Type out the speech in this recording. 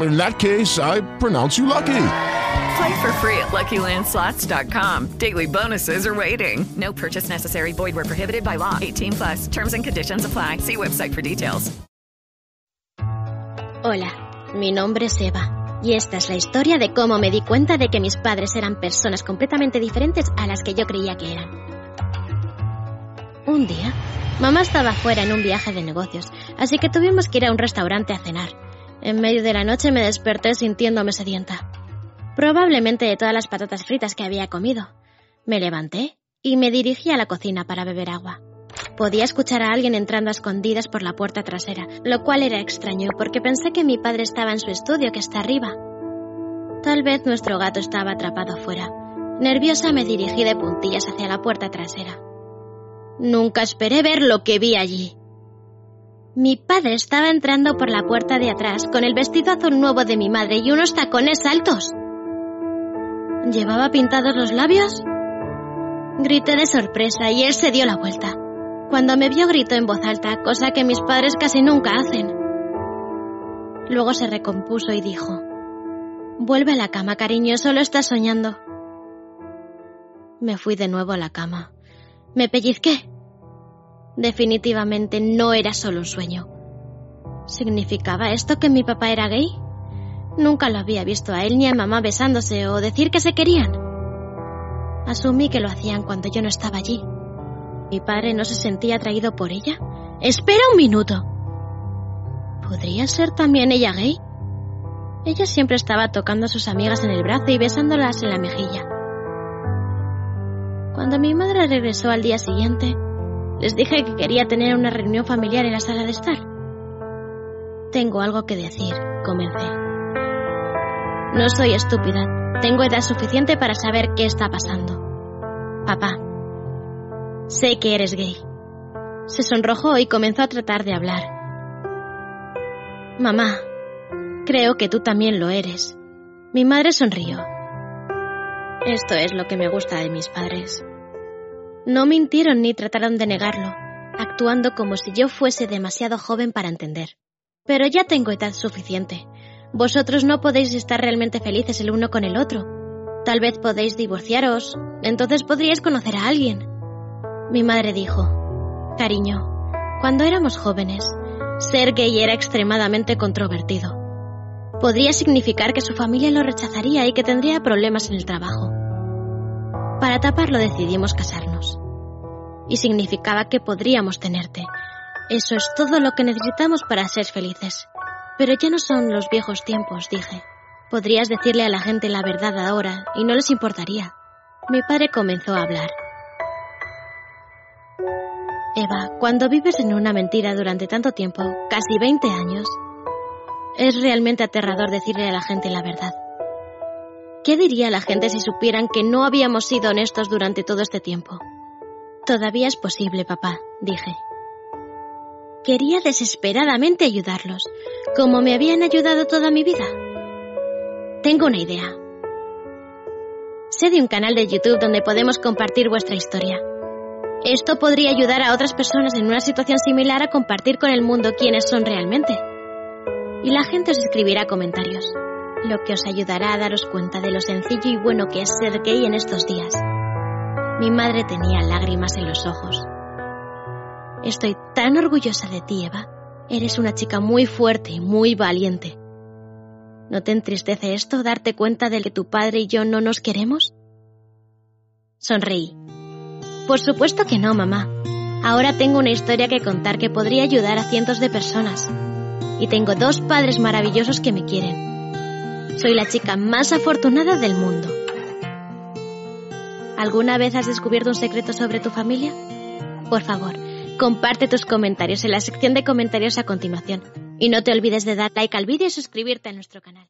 In that case, I pronounce you lucky. Play for free at LuckyLandSlots.com. Daily bonuses are waiting. No purchase necessary. Void where prohibited by law. 18 plus. Terms and conditions apply. See website for details. Hola, mi nombre es Eva. Y esta es la historia de cómo me di cuenta de que mis padres eran personas completamente diferentes a las que yo creía que eran. Un día, mamá estaba fuera en un viaje de negocios, así que tuvimos que ir a un restaurante a cenar. En medio de la noche me desperté sintiéndome sedienta. Probablemente de todas las patatas fritas que había comido. Me levanté y me dirigí a la cocina para beber agua. Podía escuchar a alguien entrando a escondidas por la puerta trasera, lo cual era extraño porque pensé que mi padre estaba en su estudio que está arriba. Tal vez nuestro gato estaba atrapado afuera. Nerviosa me dirigí de puntillas hacia la puerta trasera. Nunca esperé ver lo que vi allí. Mi padre estaba entrando por la puerta de atrás con el vestido azul nuevo de mi madre y unos tacones altos. ¿Llevaba pintados los labios? Grité de sorpresa y él se dio la vuelta. Cuando me vio gritó en voz alta, cosa que mis padres casi nunca hacen. Luego se recompuso y dijo, Vuelve a la cama, cariño, solo estás soñando. Me fui de nuevo a la cama. Me pellizqué. Definitivamente no era solo un sueño. ¿Significaba esto que mi papá era gay? Nunca lo había visto a él ni a mamá besándose o decir que se querían. Asumí que lo hacían cuando yo no estaba allí. ¿Mi padre no se sentía atraído por ella? Espera un minuto. ¿Podría ser también ella gay? Ella siempre estaba tocando a sus amigas en el brazo y besándolas en la mejilla. Cuando mi madre regresó al día siguiente, les dije que quería tener una reunión familiar en la sala de estar. Tengo algo que decir, comencé. No soy estúpida. Tengo edad suficiente para saber qué está pasando. Papá, sé que eres gay. Se sonrojó y comenzó a tratar de hablar. Mamá, creo que tú también lo eres. Mi madre sonrió. Esto es lo que me gusta de mis padres. No mintieron ni trataron de negarlo, actuando como si yo fuese demasiado joven para entender. Pero ya tengo edad suficiente. Vosotros no podéis estar realmente felices el uno con el otro. Tal vez podéis divorciaros, entonces podríais conocer a alguien. Mi madre dijo, Cariño, cuando éramos jóvenes, ser gay era extremadamente controvertido. Podría significar que su familia lo rechazaría y que tendría problemas en el trabajo. Para taparlo decidimos casarnos. Y significaba que podríamos tenerte. Eso es todo lo que necesitamos para ser felices. Pero ya no son los viejos tiempos, dije. Podrías decirle a la gente la verdad ahora y no les importaría. Mi padre comenzó a hablar. Eva, cuando vives en una mentira durante tanto tiempo, casi 20 años, es realmente aterrador decirle a la gente la verdad. ¿Qué diría la gente si supieran que no habíamos sido honestos durante todo este tiempo? Todavía es posible, papá, dije. Quería desesperadamente ayudarlos, como me habían ayudado toda mi vida. Tengo una idea. Sé de un canal de YouTube donde podemos compartir vuestra historia. Esto podría ayudar a otras personas en una situación similar a compartir con el mundo quiénes son realmente. Y la gente os escribirá comentarios, lo que os ayudará a daros cuenta de lo sencillo y bueno que es ser gay en estos días. Mi madre tenía lágrimas en los ojos. Estoy tan orgullosa de ti, Eva. Eres una chica muy fuerte y muy valiente. ¿No te entristece esto darte cuenta de que tu padre y yo no nos queremos? Sonreí. Por supuesto que no, mamá. Ahora tengo una historia que contar que podría ayudar a cientos de personas. Y tengo dos padres maravillosos que me quieren. Soy la chica más afortunada del mundo. ¿Alguna vez has descubierto un secreto sobre tu familia? Por favor, comparte tus comentarios en la sección de comentarios a continuación. Y no te olvides de dar like al vídeo y suscribirte a nuestro canal.